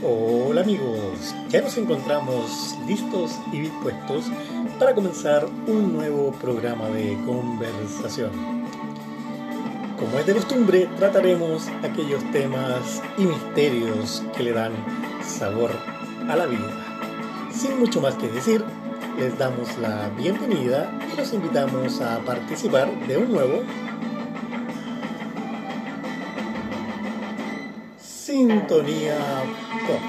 Hola amigos, ya nos encontramos listos y dispuestos para comenzar un nuevo programa de conversación. Como es de costumbre, trataremos aquellos temas y misterios que le dan sabor a la vida. Sin mucho más que decir, les damos la bienvenida y los invitamos a participar de un nuevo Sintonía Pop.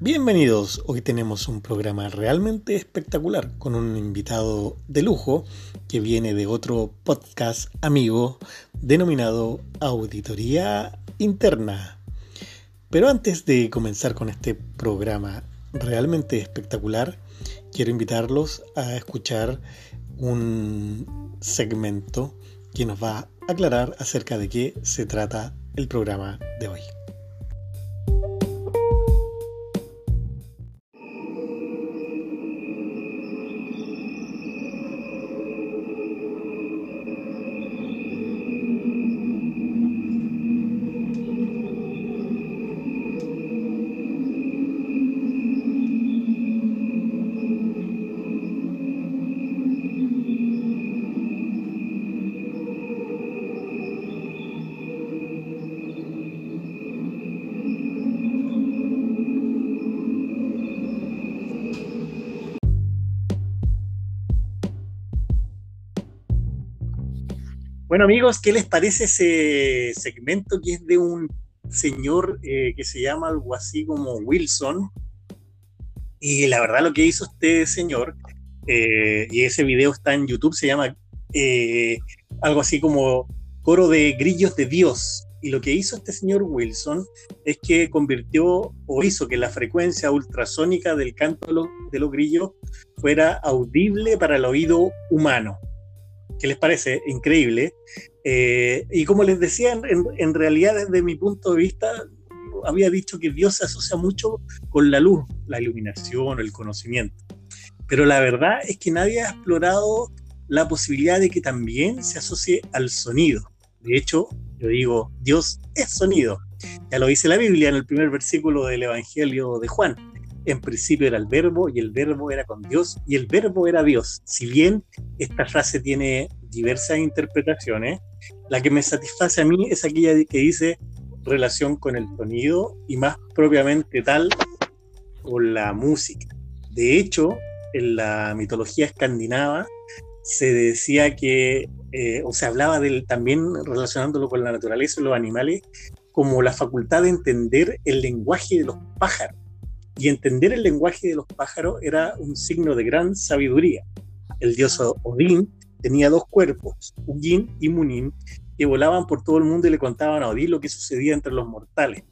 Bienvenidos, hoy tenemos un programa realmente espectacular con un invitado de lujo que viene de otro podcast amigo denominado Auditoría Interna. Pero antes de comenzar con este programa realmente espectacular, quiero invitarlos a escuchar un segmento que nos va a aclarar acerca de qué se trata el programa de hoy. Amigos, ¿qué les parece ese segmento que es de un señor eh, que se llama algo así como Wilson? Y la verdad lo que hizo este señor, eh, y ese video está en YouTube, se llama eh, algo así como Coro de Grillos de Dios. Y lo que hizo este señor Wilson es que convirtió o hizo que la frecuencia ultrasónica del canto de los, de los grillos fuera audible para el oído humano. ¿Qué les parece? Increíble. Eh, y como les decía, en, realidad desde mi punto de vista, había dicho que Dios se asocia mucho con la luz, la iluminación, el conocimiento. Pero la verdad es que nadie ha explorado la posibilidad de que también se asocie al sonido. De hecho, yo digo, Dios es sonido. Ya lo dice la Biblia en el primer versículo del Evangelio de Juan en principio era el verbo y el verbo era con Dios y el verbo era Dios. Si bien esta frase tiene diversas interpretaciones, la que me satisface a mí es aquella que dice relación con el sonido y más propiamente tal con la música. De hecho, en la mitología escandinava se decía que, eh, o se hablaba del, también relacionándolo con la naturaleza y los animales, como la facultad de entender el lenguaje de los pájaros y entender el lenguaje de los pájaros era un signo de gran sabiduría. El dios Odín tenía dos cuerpos, Ugin y Munin, que volaban por todo el mundo y le contaban a Odín lo que sucedía entre los mortales.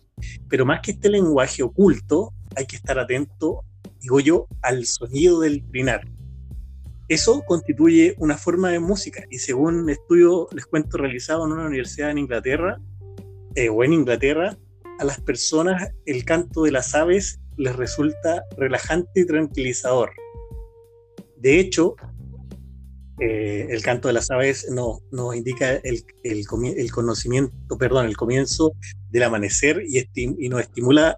Pero más que este lenguaje oculto, hay que estar atento, digo yo, al sonido del trinar. Eso constituye una forma de música y según un estudio, les cuento, realizado en una universidad en Inglaterra, eh, o en Inglaterra, a las personas el canto de las aves les resulta relajante y tranquilizador. De hecho, eh, el canto de las aves nos, indica el, conocimiento, perdón, el comienzo del amanecer y, y, nos estimula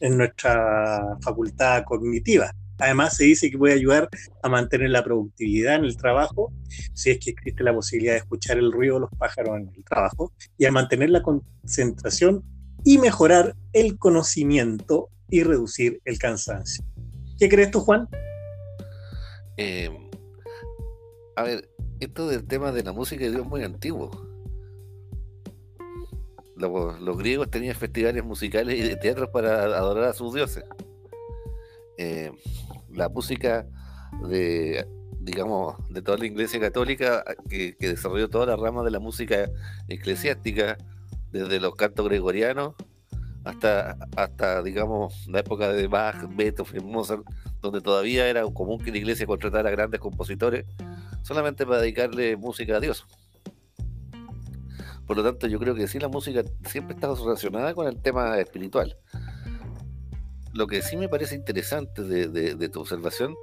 en nuestra facultad cognitiva. Además, se dice que puede ayudar a mantener la productividad en el trabajo, si es que existe la posibilidad de escuchar el ruido de los pájaros en el trabajo, y a mantener la concentración y mejorar el conocimiento y reducir el cansancio. ¿Qué crees tú, Juan? Eh, a ver, esto del tema de la música es muy antiguo. Los, griegos tenían festivales musicales y de teatros para adorar a sus dioses. Eh, la música de, digamos, de toda la iglesia católica que, que desarrolló toda la rama de la música eclesiástica, desde los cantos gregorianos hasta, hasta digamos, la época de Bach, Beethoven, Mozart, donde todavía era común que la iglesia contratara grandes compositores solamente para dedicarle música a Dios. Por lo tanto, yo creo que sí, la música siempre está relacionada con el tema espiritual. lo que sí me parece interesante de, tu observación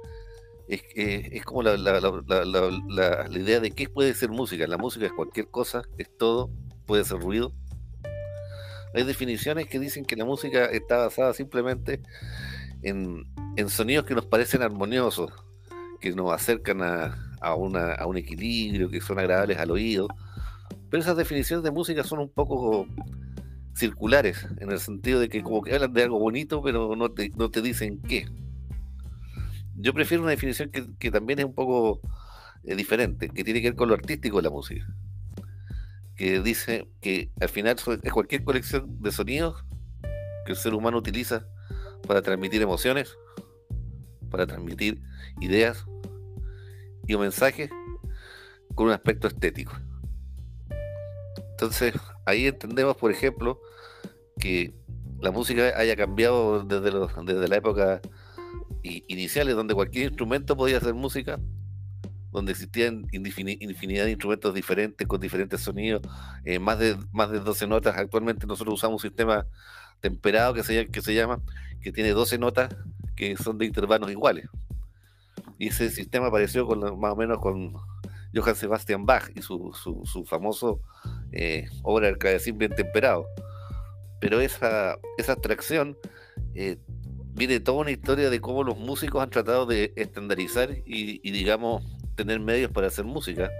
es, es como la, la, idea de qué puede ser música. La música es cualquier cosa, es todo, puede ser ruido. Hay definiciones que dicen que la música está basada simplemente en, sonidos que nos parecen armoniosos, que nos acercan a, a, un equilibrio, que son agradables al oído. Pero esas definiciones de música son un poco circulares, en el sentido de que como que hablan de algo bonito, pero no te, no te dicen qué. Yo prefiero una definición que, también es un poco eh, diferente, que tiene que ver con lo artístico de la música. Que dice que al final es cualquier colección de sonidos que el ser humano utiliza para transmitir emociones, para transmitir ideas y un mensaje con un aspecto estético. Entonces, ahí entendemos, por ejemplo, que la música haya cambiado desde, desde la época iniciales, donde cualquier instrumento podía hacer música, donde existían infinidad de instrumentos diferentes, con diferentes sonidos, eh, más, de, más de 12 notas. Actualmente nosotros usamos un sistema temperado que se, que se llama, que tiene 12 notas que son de intervalos iguales. Y ese sistema apareció con, más o menos con Johann Sebastian Bach y su, su, famoso eh, obra El clavecín bien temperado. Pero esa, esa abstracción eh, viene toda una historia de cómo los músicos han tratado de estandarizar y, digamos, tener medios para hacer música.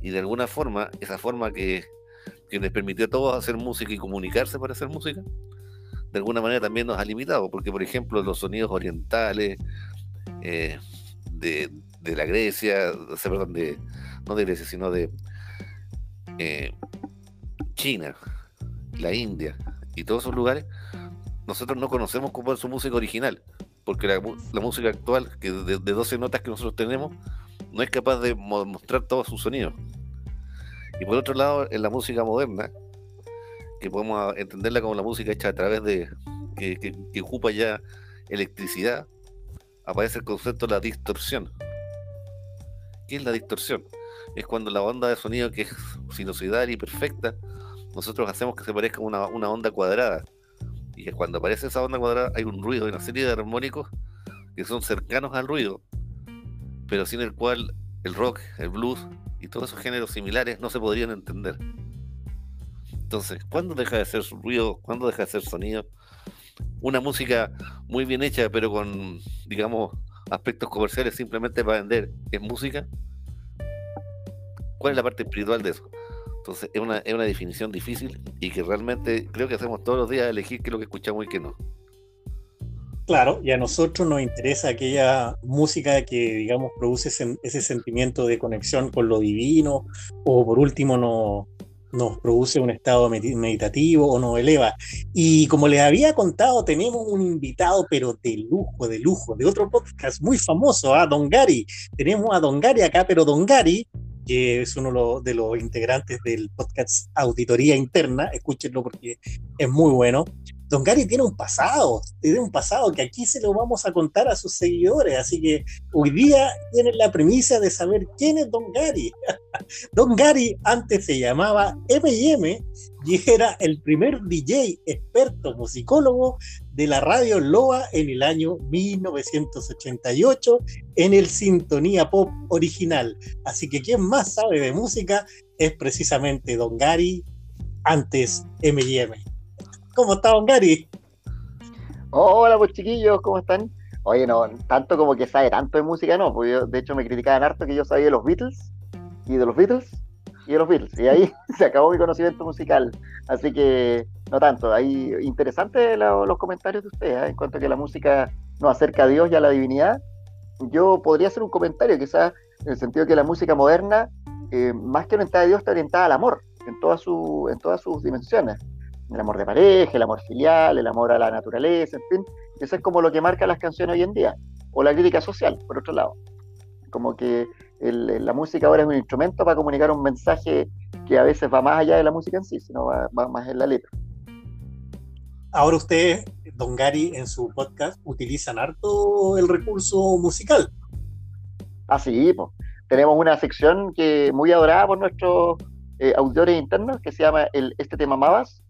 Y de alguna forma, esa forma que, les permitió a todos hacer música y comunicarse para hacer música, de alguna manera también nos ha limitado, porque por ejemplo los sonidos orientales eh, de, de la Grecia, perdón, de, no de Grecia, sino de eh, China, la India y todos esos lugares, nosotros no conocemos cómo es su música original, porque la, música actual, que de, 12 notas que nosotros tenemos, no es capaz de mostrar todos sus sonidos. Y por otro lado, en la música moderna, que podemos entenderla como la música hecha a través de, que, ocupa ya electricidad, aparece el concepto de la distorsión. ¿Qué es la distorsión? Es cuando la onda de sonido que es sinusoidal y perfecta, nosotros hacemos que se parezca una, una onda cuadrada. Y que cuando aparece esa onda cuadrada hay un ruido, una serie de armónicos que son cercanos al ruido, pero sin el cual el rock, el blues y todos esos géneros similares no se podrían entender. Entonces, ¿cuándo deja de ser ruido? ¿Cuándo deja de ser sonido? Una música muy bien hecha, pero con, digamos, aspectos comerciales simplemente para vender, ¿es música? ¿Cuál es la parte espiritual de eso? Entonces es una, es una definición difícil y que realmente creo que hacemos todos los días elegir qué es lo que escuchamos y qué no. Claro, y a nosotros nos interesa aquella música que, digamos, produce ese, sentimiento de conexión con lo divino, o por último no, nos produce un estado meditativo o nos eleva. Y como les había contado, tenemos un invitado, pero de lujo, de lujo, de otro podcast muy famoso, a ¿ah? Don Gary. Tenemos a Don Gary acá, pero Don Gary, que es uno de los integrantes del podcast Auditoría Interna, escúchenlo porque es muy bueno. Don Gary tiene un pasado, tiene un pasado que aquí se lo vamos a contar a sus seguidores, así que hoy día tienen la premisa de saber quién es Don Gary. Don Gary antes se llamaba M&M y era el primer DJ experto musicólogo de la radio Loa en el año 1988 en el Sintonía Pop original. Así que quien más sabe de música es precisamente Don Gary, antes M&M. ¿Cómo está, Don Gary? Hola, pues chiquillos, ¿cómo están? Oye, no, tanto como que sabe tanto de música, no, porque yo, de hecho me criticaban harto que yo sabía de los Beatles, y de los Beatles, y de los Beatles, y ahí se acabó mi conocimiento musical, así que no tanto, ahí interesante los comentarios de ustedes, ¿eh? en cuanto a que la música nos acerca a Dios y a la divinidad, yo podría hacer un comentario quizás en el sentido de que la música moderna, eh, más que orientada a Dios, está orientada al amor, en, toda su, en todas sus dimensiones el amor de pareja, el amor filial, el amor a la naturaleza, en fin. Eso es como lo que marca las canciones hoy en día. O la crítica social, por otro lado. Como que la música ahora es un instrumento para comunicar un mensaje que a veces va más allá de la música en sí, sino va, más en la letra. Ahora ustedes, Don Gary, en su podcast utilizan harto el recurso musical. Ah, sí, pues. tenemos una sección que muy adorada por nuestros eh, auditores internos que se llama el Este tema amabas,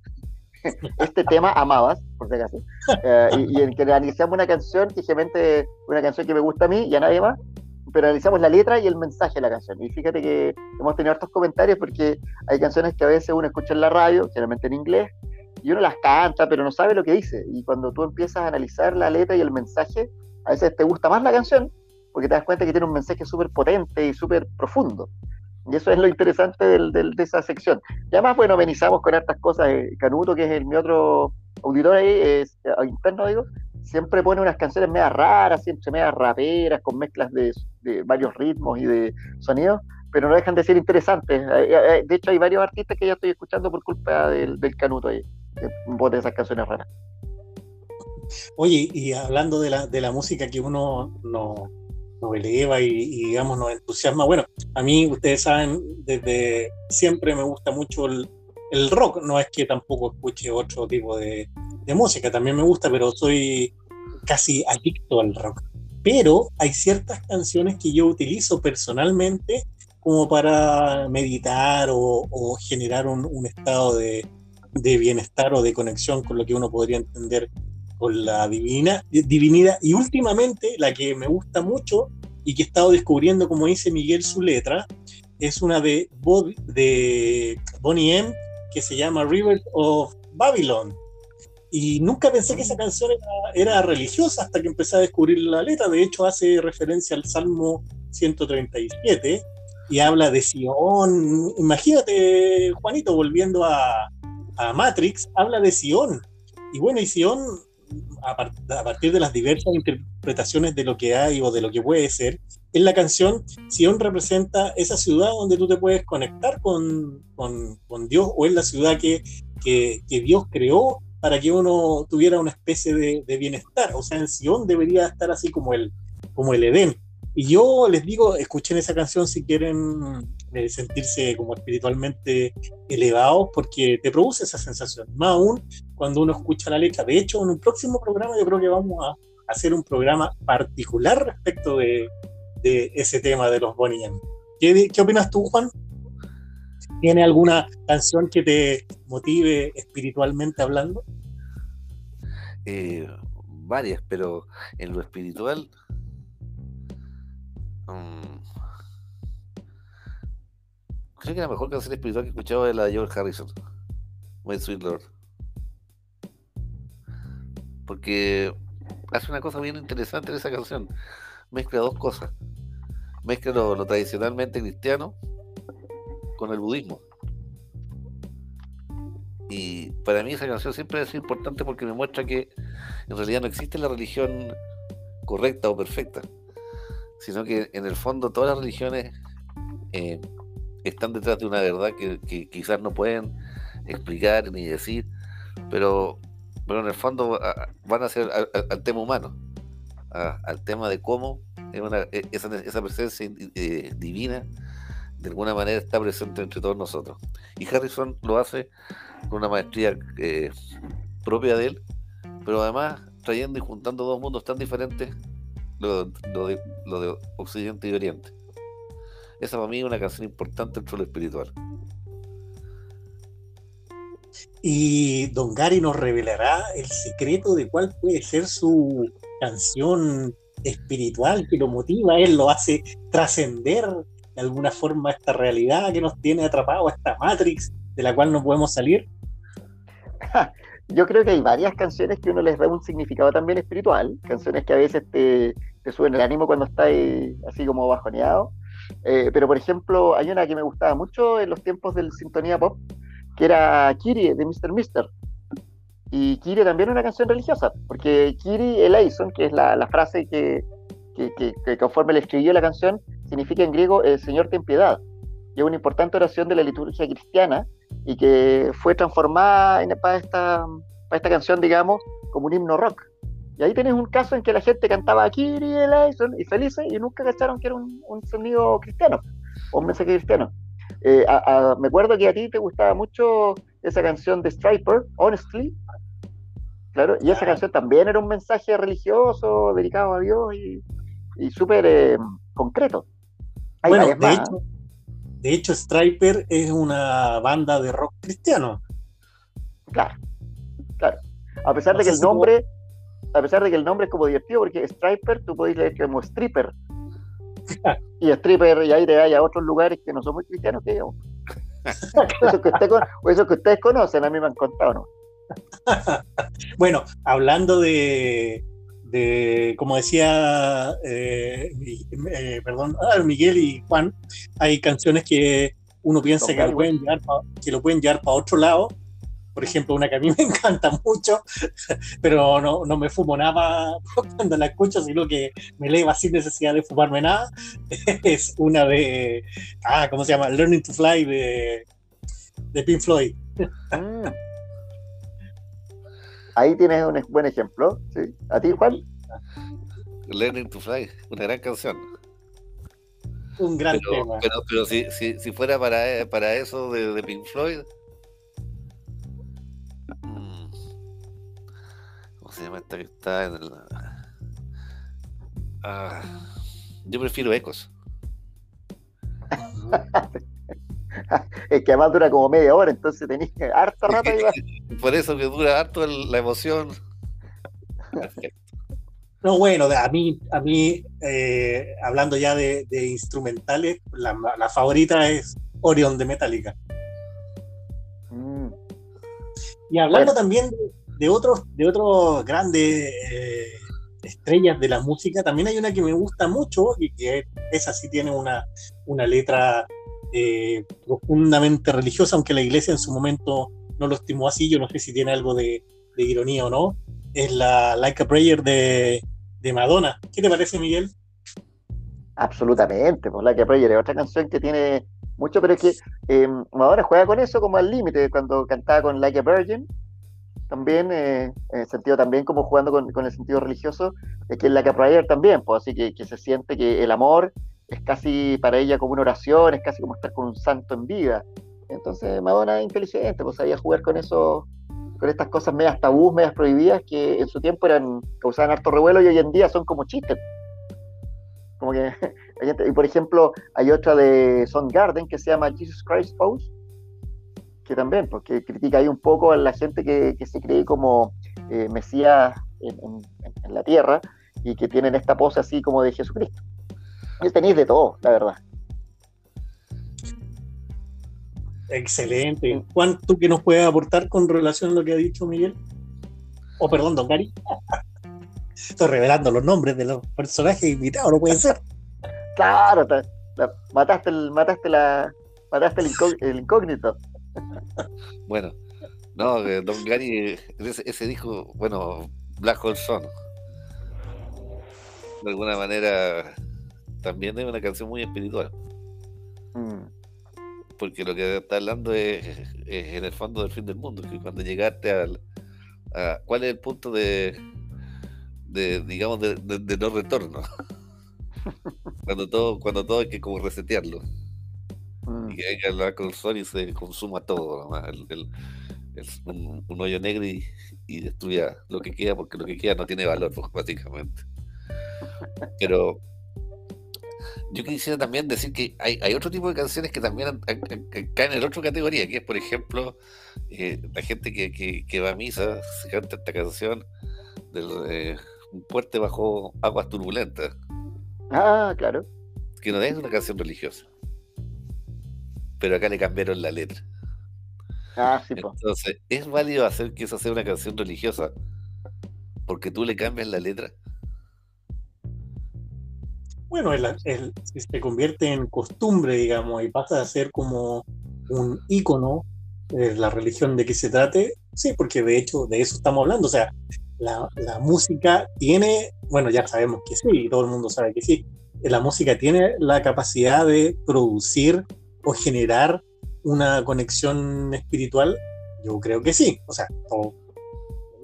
este tema amabas, por si acaso, eh, y, en que analizamos una canción que una canción que me gusta a mí y a nadie más, pero analizamos la letra y el mensaje de la canción. Y fíjate que hemos tenido hartos comentarios porque hay canciones que a veces uno escucha en la radio, generalmente en inglés, y uno las canta, pero no sabe lo que dice. Y cuando tú empiezas a analizar la letra y el mensaje, a veces te gusta más la canción porque te das cuenta que tiene un mensaje súper potente y súper profundo. Y eso es lo interesante de esa sección. Y además, bueno, amenizamos con hartas cosas. Eh, Canuto, que es el, mi otro auditor ahí, es, eh, interno, digo, siempre pone unas canciones medias raras, siempre medias raperas, con mezclas de, varios ritmos y de sonidos, pero no dejan de ser interesantes. De hecho, hay varios artistas que ya estoy escuchando por culpa del, Canuto ahí, que bote esas canciones raras. Oye, y hablando de la, de la música que uno no, nos eleva y, digamos nos entusiasma. Bueno, a mí ustedes saben, desde siempre me gusta mucho el, rock, no es que tampoco escuche otro tipo de, música, también me gusta, pero soy casi adicto al rock. Pero hay ciertas canciones que yo utilizo personalmente como para meditar o, generar un, estado de, de, bienestar o de conexión con lo que uno podría entender con la divina, divinidad. Y últimamente, la que me gusta mucho y que he estado descubriendo, como dice Miguel, su letra, es una de, de Bonnie M que se llama Rivers of Babylon. Y nunca pensé que esa canción era, religiosa hasta que empecé a descubrir la letra. De hecho, hace referencia al Salmo 137 y habla de Sion. Imagínate, Juanito, volviendo a, a Matrix, habla de Sion. Y bueno, y Sion a, partir de las diversas interpretaciones de lo que hay o de lo que puede ser, en la canción Sion representa esa ciudad donde tú te puedes conectar con, con, Dios o es la ciudad que, que, Dios creó para que uno tuviera una especie de, bienestar. O sea, en Sion debería estar así como el, como el Edén. Y yo les digo, escuchen esa canción si quieren eh, sentirse como espiritualmente elevados, porque te produce esa sensación. Más aún cuando uno escucha la letra. De hecho, en un próximo programa yo creo que vamos a hacer un programa particular respecto de, ese tema de los Bonnie ¿Qué, ¿Qué opinas tú, Juan? ¿Tiene alguna canción que te motive espiritualmente hablando? Eh, varias, pero en lo espiritual Mm. Creo que la mejor canción espiritual que he escuchado es la de George Harrison, My Sweet Lord. Porque hace una cosa bien interesante en esa canción. Mezcla dos cosas. Mezcla lo, tradicionalmente cristiano con el budismo. Y para mí esa canción siempre es importante porque me muestra que en realidad no existe la religión correcta o perfecta sino que en el fondo todas las religiones eh, están detrás de una verdad que, quizás no pueden explicar ni decir, pero, pero en el fondo van a ser al, tema humano, al tema de cómo e, esa, presencia eh, divina de alguna manera está presente entre todos nosotros. Y Harrison lo hace con una maestría eh, propia de él, pero además trayendo y juntando dos mundos tan diferentes lo, de, lo de Occidente y Oriente. Esa para mí es una canción importante dentro de lo espiritual. Y Don Gary nos revelará el secreto de cuál puede ser su canción espiritual que lo motiva, él lo hace trascender de alguna forma esta realidad que nos tiene atrapado, esta Matrix de la cual no podemos salir. Yo creo que hay varias canciones que uno les da un significado también espiritual, canciones que a veces te, te suben el ánimo cuando estás así como bajoneado. Eh, pero por ejemplo, hay una que me gustaba mucho en los tiempos del Sintonía Pop, que era Kiri de Mr. Mister. Y Kiri también una canción religiosa, porque Kiri eleison, que es la, la frase que, que, que, conforme le escribió la canción, significa en griego el Señor ten piedad. Y es una importante oración de la liturgia cristiana y que fue transformada en, para, esta, para esta canción, digamos, como un himno rock. Y ahí tenés un caso en que la gente cantaba Kiri y felices y nunca cacharon que era un, sonido cristiano o un mensaje cristiano. Eh, me acuerdo que a ti te gustaba mucho esa canción de Striper, Honestly, claro, y esa canción también era un mensaje religioso dedicado a Dios y, súper eh, concreto. bueno, de hecho, de hecho, Striper es una banda de rock cristiano. Claro, claro. A pesar de que el nombre, a pesar de que el nombre es como divertido, porque Striper tú podés leer como stripper. y stripper, y ahí te hay a otros lugares que no son muy cristianos que digamos. eso, que eso que ustedes conocen, a mí me han contado, ¿no? bueno, hablando de, de como decía, eh, eh, perdón, ah, Miguel y Juan, hay canciones que uno piensa que lo, pueden llevar que lo pueden llevar para otro lado. Por ejemplo, una que a mí me encanta mucho, pero no, no me fumo nada cuando la escucho, sino que me eleva sin necesidad de fumarme nada. Es una de, ah, ¿cómo se llama? Learning to Fly de, de Pink Floyd. Mm. Ahí tienes un buen ejemplo. ¿sí? ¿A ti, Juan? Learning to Fly, una gran canción. Un gran tema. Pero, si, si, fuera para, para eso de, Pink Floyd. Se llama esta que está en el. Ah, yo prefiero Ecos. es que además dura como media hora, entonces tenéis harta rato. Por eso que dura harto la emoción. No, bueno, a mí, a mí eh, hablando ya de, instrumentales, la, favorita es Orion de Metallica. Mm. Y hablando también de, otros, de otros grandes eh, estrellas de la música, también hay una que me gusta mucho y que esa sí tiene una, una letra eh, profundamente religiosa, aunque la iglesia en su momento no lo estimó así, yo no sé si tiene algo de, ironía o no, es la Like a Prayer de, Madonna. ¿Qué te parece, Miguel? Absolutamente, pues Like a Prayer es otra canción que tiene mucho, pero es que em, Madonna juega con eso como al límite, cuando cantaba con Like a Virgin, también, eh, en el sentido también como jugando con, el sentido religioso, es que Like a Prayer también, pues así que, que se siente que el amor es casi para ella como una oración, es casi como estar con un santo en vida. Entonces Madonna es inteligente, pues sabía jugar con eso, con estas cosas medias tabús, medias prohibidas, que en su tiempo eran, causaban harto revuelo y hoy en día son como chistes. Como que, y por ejemplo, hay otra de Garden que se llama Jesus Christ Pose, que también, porque critica ahí un poco a la gente que, se cree como eh, Mesías en, en la tierra y que tienen esta pose así como de Jesucristo tenéis de todo, la verdad. Excelente. Juan, ¿tú qué nos puedes aportar con relación a lo que ha dicho Miguel? O oh, perdón, Don Gary. Estoy revelando los nombres de los personajes invitados, no puede ser. Claro, mataste el, mataste la, mataste el, incógnito. Bueno, no, Don Gary, ese, dijo, bueno, Black Hole Son. De alguna manera también es una canción muy espiritual. Mm. Porque lo que está hablando es, en el fondo del fin del mundo, que cuando llegaste al, a, ¿cuál es el punto de, de digamos, de, no retorno? cuando todo, cuando todo hay que como resetearlo. Que venga la console y se consuma todo, el, un, hoyo negro y, y, destruya lo que queda, porque lo que queda no tiene valor, pues, básicamente. Pero yo quisiera también decir que hay, otro tipo de canciones que también caen en la otra categoría, que es, por ejemplo, eh, la gente que, va a misa, se canta esta canción del eh, Un puente bajo aguas turbulentas. Ah, claro. Que no es una canción religiosa. Pero acá le cambiaron la letra. Ah, sí, Entonces, ¿es válido hacer que esa sea una canción religiosa porque tú le cambias la letra? bueno, si se convierte en costumbre, digamos, y pasa a ser como un ícono de la religión de que se trate, sí, porque de hecho de eso estamos hablando. O sea, la, música tiene, bueno, ya sabemos que sí, todo el mundo sabe que sí, la música tiene la capacidad de producir o generar una conexión espiritual. Yo creo que sí, o sea,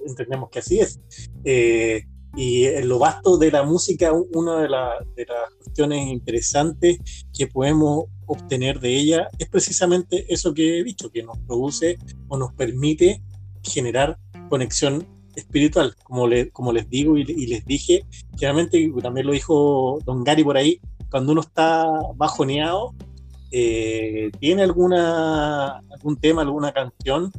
entendemos que así es. Eh, y en lo vasto de la música, una de, las cuestiones interesantes que podemos obtener de ella es precisamente eso que he dicho, que nos produce o nos permite generar conexión espiritual. Como, le, como les digo y, les dije, generalmente, también lo dijo Don Gary por ahí, cuando uno está bajoneado, eh, tiene alguna, algún tema, alguna canción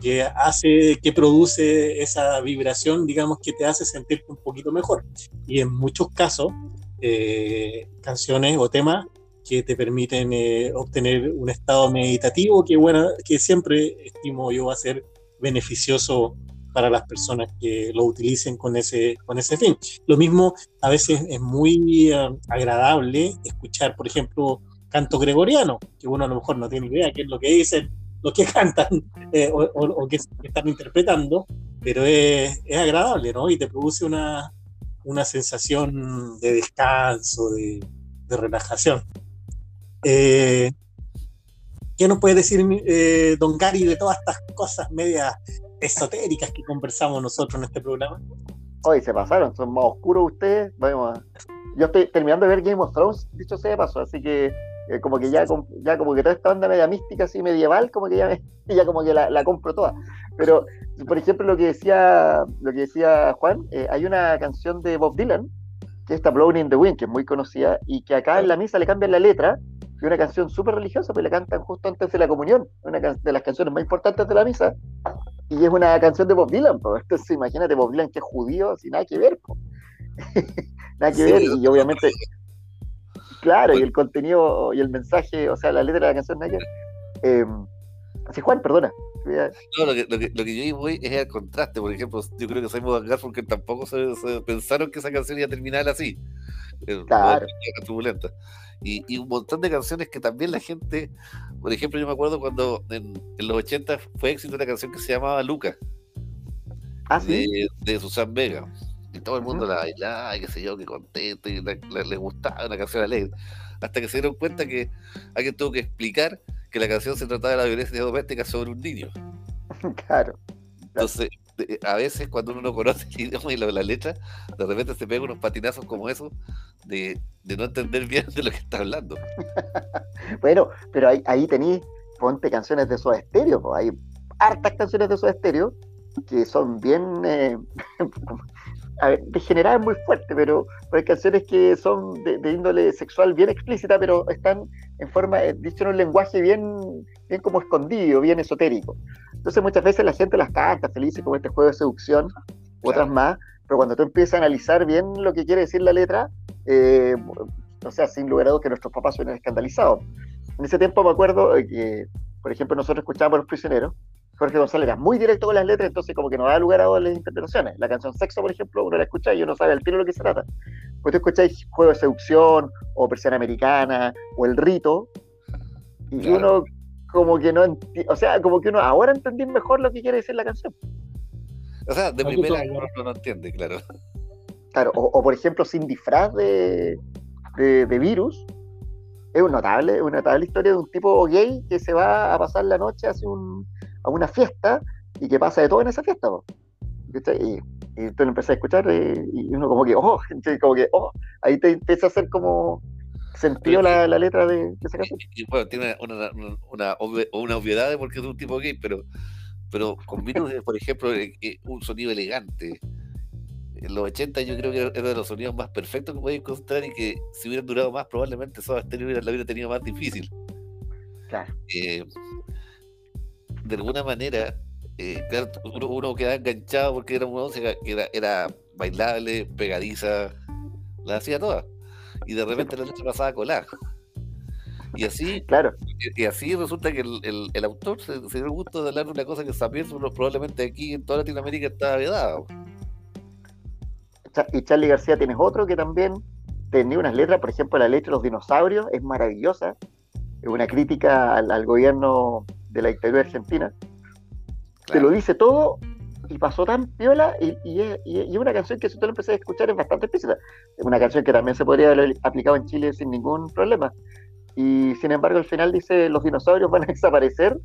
que hace, que produce esa vibración, digamos, que te hace sentirte un poquito mejor. Y en muchos casos, eh, canciones o temas que te permiten eh, obtener un estado meditativo que, bueno, que siempre estimo yo va a ser beneficioso para las personas que lo utilicen con ese, con ese fin. Lo mismo, a veces es muy eh, agradable escuchar, por ejemplo, canto gregoriano, que uno a lo mejor no tiene idea qué es lo que dicen, los que cantan eh, o, o, que están interpretando, pero es, es, agradable, ¿no? Y te produce una, una sensación de descanso, de, de relajación. Eh, ¿Qué nos puede decir eh, Don Gary de todas estas cosas medias esotéricas que conversamos nosotros en este programa? Hoy se pasaron, son más oscuros ustedes. Vamos Yo estoy terminando de ver Game of Thrones, dicho sea de paso, así que eh, como que ya, ya como que toda esta onda media mística así medieval, como que ya, ya como que la, compro toda. Pero, por ejemplo, lo que decía, lo que decía Juan, eh, hay una canción de Bob Dylan, que está Blowing in the Wind, que es muy conocida, y que acá en la misa le cambian la letra, y una canción súper religiosa, pero la cantan justo antes de la comunión, una de las canciones más importantes de la misa, y es una canción de Bob Dylan, pues. entonces imagínate Bob Dylan que es judío, sin nada que ver, nada que ver, y obviamente Claro, y el contenido y el mensaje, o sea, la letra de la canción Naya. Eh, así, Juan, perdona. No, lo que, lo, que, lo que yo voy es el contraste. Por ejemplo, yo creo que Simon Garfunkel tampoco se, pensaron que esa canción iba a terminar así. Eh, claro. Turbulenta. Y, y, un montón de canciones que también la gente. Por ejemplo, yo me acuerdo cuando en, los 80 fue éxito una canción que se llamaba Luca. ¿Ah, sí? de, de Susan Vega y todo el mundo la bailaba y qué sé yo, que contento y le, gustaba una canción alegre. Hasta que se dieron cuenta que alguien tuvo que explicar que la canción se trataba de la violencia doméstica sobre un niño. Claro. Entonces, a veces cuando uno no conoce el idioma y la, letra, de repente se pega unos patinazos como esos de, no entender bien de lo que está hablando. bueno, pero ahí, ahí tenéis, ponte canciones de su estéreo, hay hartas canciones de su estéreo que son bien eh, a ver, degenerada es muy fuerte, pero, hay canciones que son de, índole sexual bien explícita, pero están en forma, eh, dicho en un lenguaje bien, bien como escondido, bien esotérico. Entonces muchas veces la gente las canta felices como este juego de seducción, otras más, pero cuando tú empiezas a analizar bien lo que quiere decir la letra, eh, o sea, sin lugar a dudas que nuestros papás suenan escandalizados. En ese tiempo me acuerdo que, por ejemplo, nosotros escuchábamos a los prisioneros, Jorge González era muy directo con las letras, entonces como que no da lugar a dobles interpretaciones. La canción Sexo, por ejemplo, uno la escucha y uno sabe al tiro de lo que se trata. Pues tú escucháis Juego de Seducción, o Persiana Americana, o El Rito, y uno como que no o sea, como que uno ahora entendí mejor lo que quiere decir la canción. O sea, de primera uno no entiende, claro. Claro, o, por ejemplo, sin disfraz de, de, de virus, es un notable, una notable historia de un tipo gay que se va a pasar la noche hace un a una fiesta y que pasa de todo en esa fiesta. Y, y tú lo empecé a escuchar eh, y uno como que, oh, como que, oh, ahí te empieza a hacer como sentido la, la, letra de, esa canción. Y, bueno, tiene una, una, una, obviedad porque es un tipo gay, pero, pero con Virus, por ejemplo, eh, eh, un sonido elegante. En los 80 yo creo que era de los sonidos más perfectos que podéis encontrar y que si hubieran durado más, probablemente Soda Stereo la hubiera tenido más difícil. Claro de alguna manera, eh, uno, quedaba enganchado porque era una música que era, bailable, pegadiza, la hacía toda. Y de repente la letra pasaba a colar. Y así, claro. y, así resulta que el, autor se, dio el gusto de hablar de una cosa que sabía probablemente aquí en toda Latinoamérica estaba vedada. Y Charlie García tienes otro que también tenía unas letras, por ejemplo, la letra de los dinosaurios es maravillosa. Es una crítica al gobierno de la dictadura argentina. Te lo dice todo y pasó tan piola y, y, una canción que si tú la empecé a escuchar es bastante explícita. Es una canción que también se podría haber aplicado en Chile sin ningún problema. Y sin embargo al final dice los dinosaurios van a desaparecer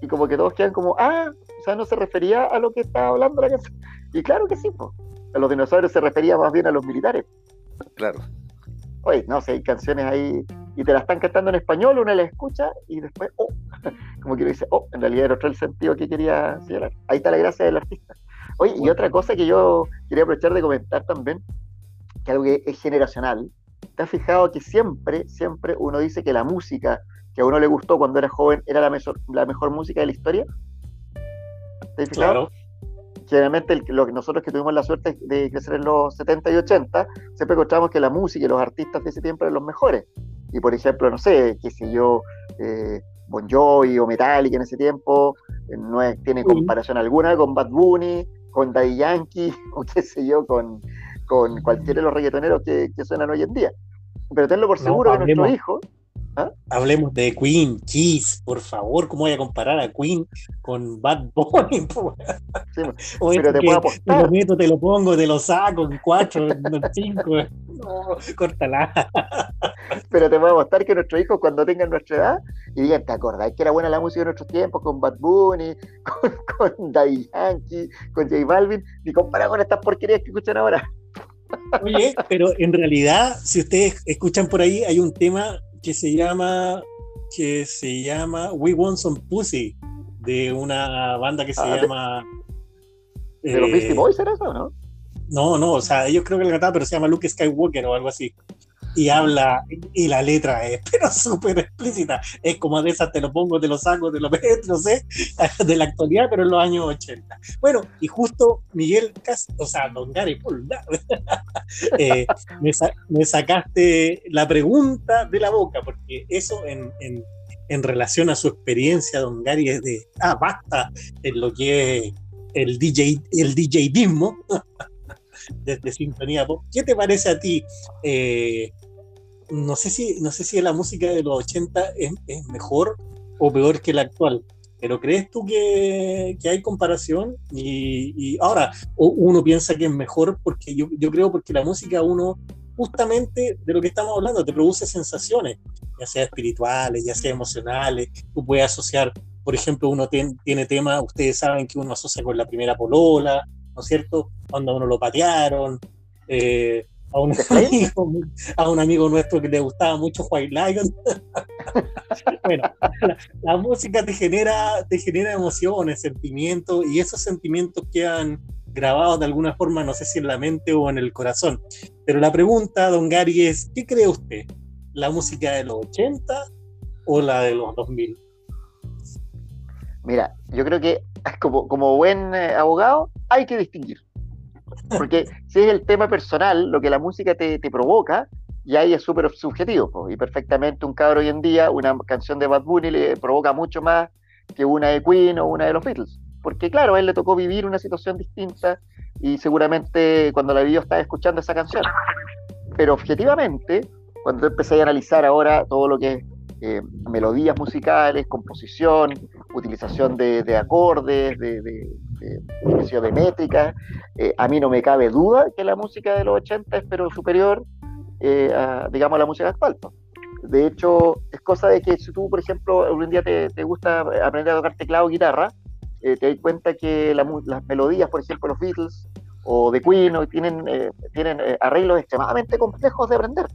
y como que todos quedan como, ah, o sea, no se refería a lo que estaba hablando la canción. Y claro que sí, pues. A los dinosaurios se refería más bien a los militares. Claro. Oye, no sé, hay canciones ahí y te la están cantando en español, una la escucha y después, oh, como que dice, oh, en realidad era otro el sentido que quería señalar. Ahí está la gracia del artista. Oye, y otra cosa que yo quería aprovechar de comentar también, que algo que es generacional, ¿te has fijado que siempre, siempre uno dice que la música que a uno le gustó cuando era joven era la mejor, la mejor música de la historia? ¿Te Claro. Generalmente lo que nosotros que tuvimos la suerte de crecer en los 70 y 80, siempre encontramos que la música y los artistas de ese tiempo eran los mejores. Y por ejemplo, no sé, qué sé yo, eh, Bon Jovi o Metallica en ese tiempo, eh, no tiene comparación alguna con Bad Bunny, con Daddy Yankee, o qué sé yo, con, con cualquiera de los reggaetoneros que, que suenan hoy en día. Pero tenlo por seguro que nuestro hijo ¿Ah? Hablemos de Queen, Kiss, por favor, ¿cómo voy a comparar a Queen con Bad Bunny? pero te puedo apostar. Te lo meto, te lo pongo, te lo saco en cuatro, en cinco. No, córtala. Pero te puedo apostar que nuestros hijos, cuando tengan nuestra edad, y digan, ¿te acordáis que era buena la música de nuestros tiempos con Bad Bunny, con, con Daddy Yankee, con J Balvin, ni comparado con estas porquerías que escuchan ahora? Oye, pero en realidad, si ustedes escuchan por ahí, hay un tema que se llama que se llama We Want Some Pussy de una banda que se ah, llama ¿De, los Beastie eh, Boys era eso, no? No, no, o sea, ellos creo que la cantaban, pero se llama Luke Skywalker o algo así y habla, y la letra es, pero súper explícita. Es como de esas, te lo pongo, te lo saco, te lo meto, no sé, de la actualidad, pero en los años 80. Bueno, y justo Miguel o sea, Don Gary eh, me, sacaste la pregunta de la boca, porque eso en, en, en relación a su experiencia, Don Gary, es de, ah, basta en lo que es el DJ, el DJismo. desde Sintonía ¿Qué te parece a ti eh, no sé si, no sé si la música de los 80 es, mejor o peor que la actual. Pero ¿crees tú que, hay comparación? Y, ahora, uno piensa que es mejor porque yo, creo porque la música uno, justamente de lo que estamos hablando, te produce sensaciones, ya sea espirituales, ya sea emocionales. Tú puedes asociar, por ejemplo, uno tiene temas, ustedes saben que uno asocia con la primera polola, ¿no es cierto? Cuando uno lo patearon. Eh, a un, amigo, a un amigo nuestro que le gustaba mucho White Lion. bueno, la, música te genera, te genera emociones, sentimientos, y esos sentimientos quedan grabados de alguna forma, no sé si en la mente o en el corazón. Pero la pregunta, don Gary, es, ¿qué cree usted? ¿La música de los 80 o la de los 2000? Mira, yo creo que como, como buen eh, abogado hay que distinguir. Porque si es el tema personal, lo que la música te, te provoca, y ahí es súper subjetivo. Y perfectamente un cabro hoy en día, una canción de Bad Bunny le provoca mucho más que una de Queen o una de los Beatles. Porque claro, a él le tocó vivir una situación distinta y seguramente cuando la vivió estaba escuchando esa canción. Pero objetivamente, cuando empecé a analizar ahora todo lo que es eh, melodías musicales, composición, utilización de, acordes, de, de, de, métricas. Eh, a mí no me cabe duda que la música de los 80 es pero superior eh, a, digamos, a la música actual. De hecho, es cosa de que si tú, por ejemplo, un día te, gusta aprender a tocar teclado o guitarra, te das cuenta que las melodías, por ejemplo, los Beatles o de Queen, tienen, tienen arreglos extremadamente complejos de aprender.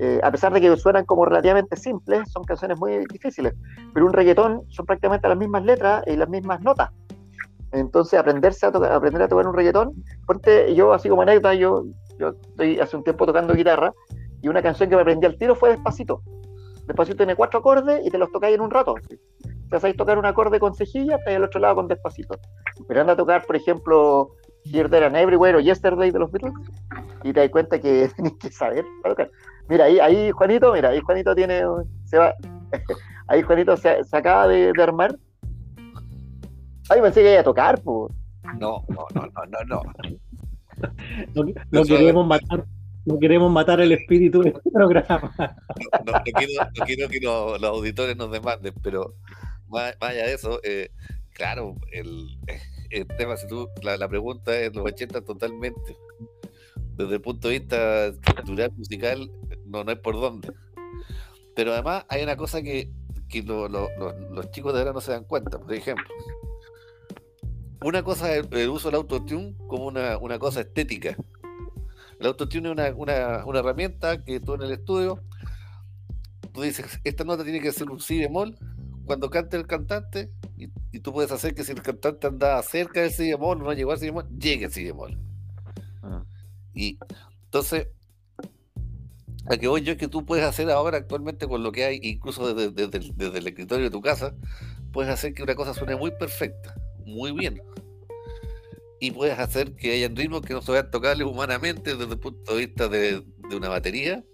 Eh, a pesar de que suenan como relativamente simples, son canciones muy difíciles. Pero un reggaetón son prácticamente las mismas letras y las mismas notas. Entonces, aprenderse a aprender a tocar un reggaetón, porque yo, así como anécdota, yo, yo estoy hace un tiempo tocando guitarra y una canción que me aprendí al tiro fue Despacito. Despacito tiene cuatro acordes y te los tocáis en un rato. Si hacéis tocar un acorde con cejilla, estáis al otro lado con Despacito. Pero anda a tocar, por ejemplo, Here, There and Everywhere o Yesterday de los Beatles y te das cuenta que tenéis que saber para tocar. Mira, ahí, ahí Juanito, mira, ahí Juanito tiene, se va, ahí Juanito se, acaba de, armar. Ay, pensé que iba a tocar, pues. No, no, no, no, no, no. No, queremos matar, no queremos matar el espíritu del programa. No, no quiero, que los, auditores nos demanden, pero más, allá de eso, eh, claro, el, el tema, si tú, la, la pregunta es los 80 totalmente desde el punto de vista cultural, musical, no, no es por dónde. Pero además hay una cosa que, los chicos de ahora no se dan cuenta. Por ejemplo, una cosa es el, uso del autotune como una, cosa estética. El autotune es una, herramienta que tú en el estudio, tú dices, esta nota tiene que ser un si bemol cuando cante el cantante, y, tú puedes hacer que si el cantante anda cerca del si bemol, no llegó al si bemol, llegue al si bemol. Ah. Y entonces, a que voy yo es que tú puedes hacer ahora actualmente con lo que hay, incluso desde, el escritorio de tu casa, puedes hacer que una cosa suene muy perfecta, muy bien. Y puedes hacer que hayan ritmos que no se vean tocables humanamente desde el punto de vista de, de una batería.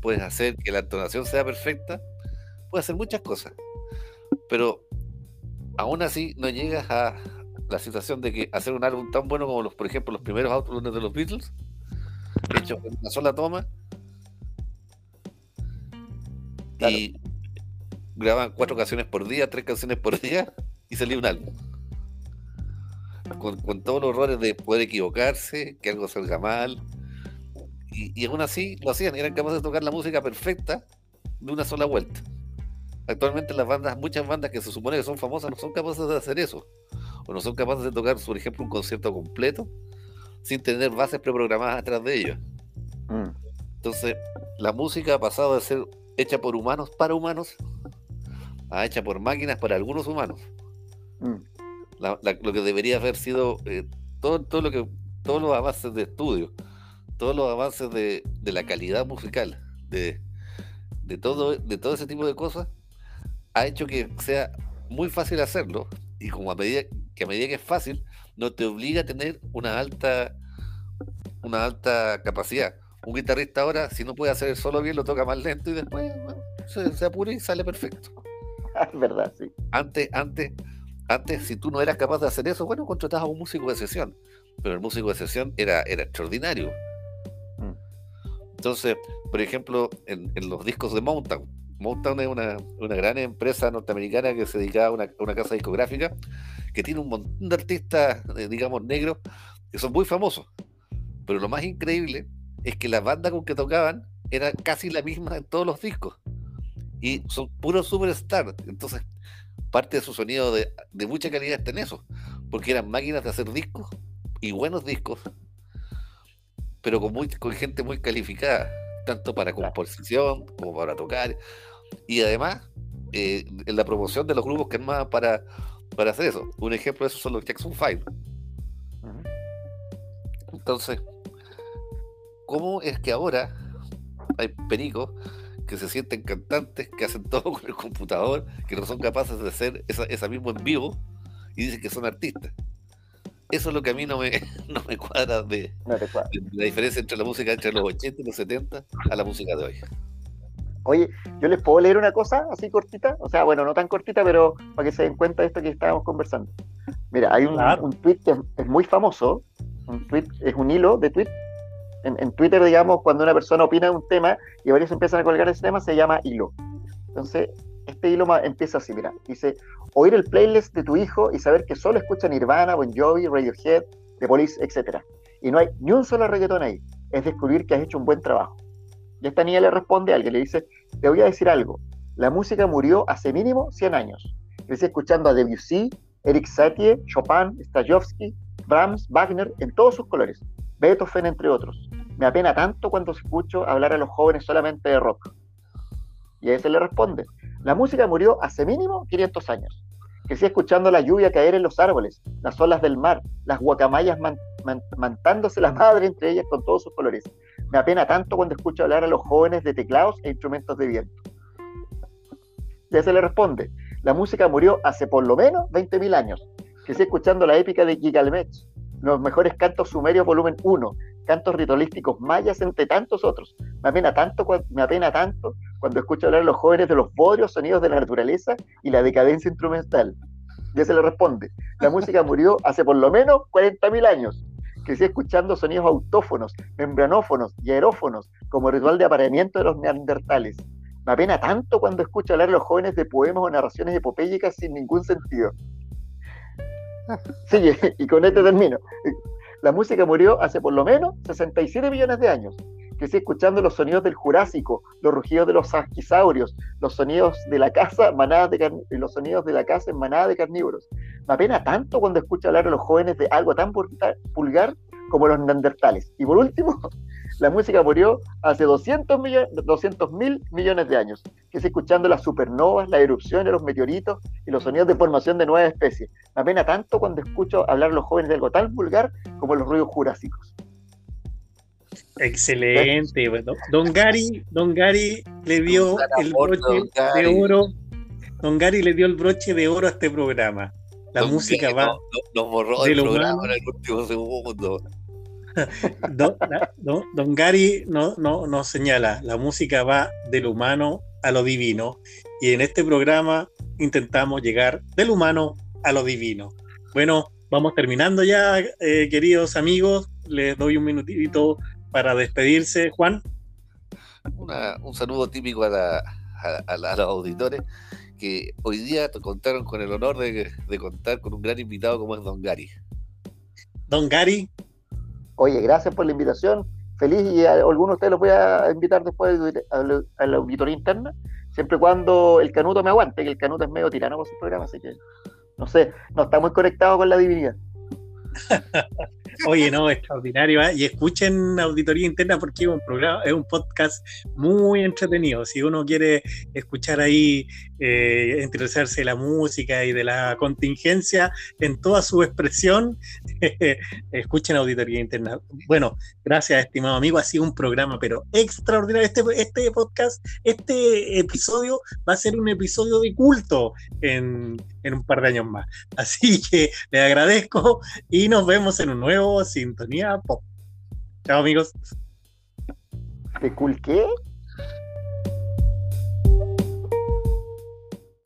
Puedes hacer que la entonación sea perfecta. Puedes hacer muchas cosas. Pero aún así no llegas a la situación de que hacer un álbum tan bueno como los, por ejemplo, los primeros álbumes de los Beatles, hecho con una sola toma, y graban cuatro canciones por día, tres canciones por día, y salía un álbum. Con, todos los errores de poder equivocarse, que algo salga mal. Y, y aún así lo hacían, eran capaces de tocar la música perfecta de una sola vuelta. Actualmente las bandas, muchas bandas que se supone que son famosas, no son capaces de hacer eso. O no son capaces de tocar, por ejemplo, un concierto completo sin tener bases preprogramadas atrás de ellos. Mm. Entonces, la música ha pasado de ser hecha por humanos para humanos a hecha por máquinas para algunos humanos. Mm. lo que debería haber sido eh, todo, todo lo que todos los avances de estudio, todos los avances de, de la calidad musical, de, de, todo, de todo ese tipo de cosas, ha hecho que sea muy fácil hacerlo y como a medida que a medida que es fácil no te obliga a tener una alta una alta capacidad un guitarrista ahora si no puede hacer el solo bien lo toca más lento y después se, apura y sale perfecto. Es verdad sí. Antes antes antes si tú no eras capaz de hacer eso bueno contratabas a un músico de sesión. Pero el músico de sesión era era extraordinario. Mm. entonces por ejemplo en, en los discos de Mountain Motown es una, gran empresa norteamericana que se dedica a una, una, casa discográfica que tiene un montón de artistas, eh, digamos, negros que son muy famosos. Pero lo más increíble es que la banda con que tocaban era casi la misma en todos los discos. Y son puros superstars. Entonces, parte de su sonido de, mucha calidad está en eso. Porque eran máquinas de hacer discos y buenos discos, pero con, muy, con gente muy calificada, tanto para composición como para tocar. Y además, eh, en la promoción de los grupos que armaban para, para hacer eso. Un ejemplo de eso son los Jackson 5. Entonces, ¿cómo es que ahora hay pericos que se sienten cantantes, que hacen todo con el computador, que no son capaces de hacer esa, esa mismo en vivo y dicen que son artistas? Eso es lo que a mí no me, no me cuadra de, de la diferencia entre la música entre los 80 y los 70 a la música de hoy. Oye, yo les puedo leer una cosa así cortita, o sea, bueno, no tan cortita, pero para que se den cuenta de esto que estábamos conversando. Mira, hay un, un tweet que es, muy famoso, un tweet, es un hilo de tweet. En, Twitter, digamos, cuando una persona opina de un tema y varios empiezan a colgar ese tema, se llama hilo. Entonces, este hilo empieza así, mira, dice, oír el playlist de tu hijo y saber que solo escucha Nirvana, Bon Jovi, Radiohead, The Police, etc. Y no hay ni un solo reggaetón ahí. Es descubrir que has hecho un buen trabajo. Y esta niña le responde a alguien, le dice, te voy a decir algo, la música murió hace mínimo 100 años. Crecí escuchando a Debussy, Eric Satie, Chopin, Stajowski, Brahms, Wagner, en todos sus colores, Beethoven entre otros. Me apena tanto cuando escucho hablar a los jóvenes solamente de rock. Y a ese le responde, la música murió hace mínimo 500 años. Crecí escuchando la lluvia caer en los árboles, las olas del mar, las guacamayas mantándose la madre entre ellas con todos sus colores. Me apena tanto cuando escucho hablar a los jóvenes de teclados e instrumentos de viento. Ya se le responde, la música murió hace por lo menos 20.000 años. Crecí escuchando la épica de Gilgamesh, los mejores cantos sumerios volumen 1, cantos ritualísticos mayas entre tantos otros. Me apena tanto, me apena tanto cuando escucho hablar a los jóvenes de los bodrios sonidos de la naturaleza y la decadencia instrumental. Ya se le responde, la música murió hace por lo menos 40.000 años crecí escuchando sonidos autófonos, membranófonos y aerófonos como ritual de apareamiento de los neandertales. Me apena tanto cuando escucho hablar a los jóvenes de poemas o narraciones epopélicas sin ningún sentido. Sigue, y con este termino. La música murió hace por lo menos 67 millones de años. Crecí escuchando los sonidos del Jurásico, los rugidos de los asquisaurios, los sonidos de la casa, manadas de los sonidos de la casa en manada de carnívoros. Me apena tanto cuando escucho hablar a los jóvenes de algo tan vulgar como los neandertales. Y por último, la música murió hace 200 mil millones de años. Crecí escuchando las supernovas, la erupción de los meteoritos y los sonidos de formación de nuevas especies. Me apena tanto cuando escucho hablar a los jóvenes de algo tan vulgar como los ruidos jurásicos. Excelente. Bueno, don Gary, don Gary le dio el broche de oro. Don Gary le dio el broche de oro a este programa. La música va. Nos borró el programa en el último segundo. Don, Gary nos no, señala, la música va del humano a lo divino y en este programa intentamos llegar del humano a lo divino. Bueno, vamos terminando ya, eh, queridos amigos, les doy un minutito para despedirse, Juan. un saludo típico a, los auditores que hoy día contaron con el honor de, de contar con un gran invitado como es Don Gary. Don Gary, Oye, gracias por la invitación. Feliz y a alguno de ustedes los voy a invitar después a la, auditoría interna, siempre y cuando el canuto me aguante, que el canuto es medio tirano con su programa, así que no sé, no está muy conectado con la divinidad. Oye, no, extraordinario. ¿eh? Y escuchen Auditoría Interna porque es un programa, es un podcast muy entretenido. Si uno quiere escuchar ahí, eh, de la música y de la contingencia en toda su expresión, escuchen Auditoría Interna. Bueno, gracias, estimado amigo. Ha sido un programa, pero extraordinario. Este, este podcast, este episodio va a ser un episodio de culto en, en un par de años más. Así que le agradezco y nos vemos en un nuevo Sintonía Pop. Chao amigos. ¿De cool qué?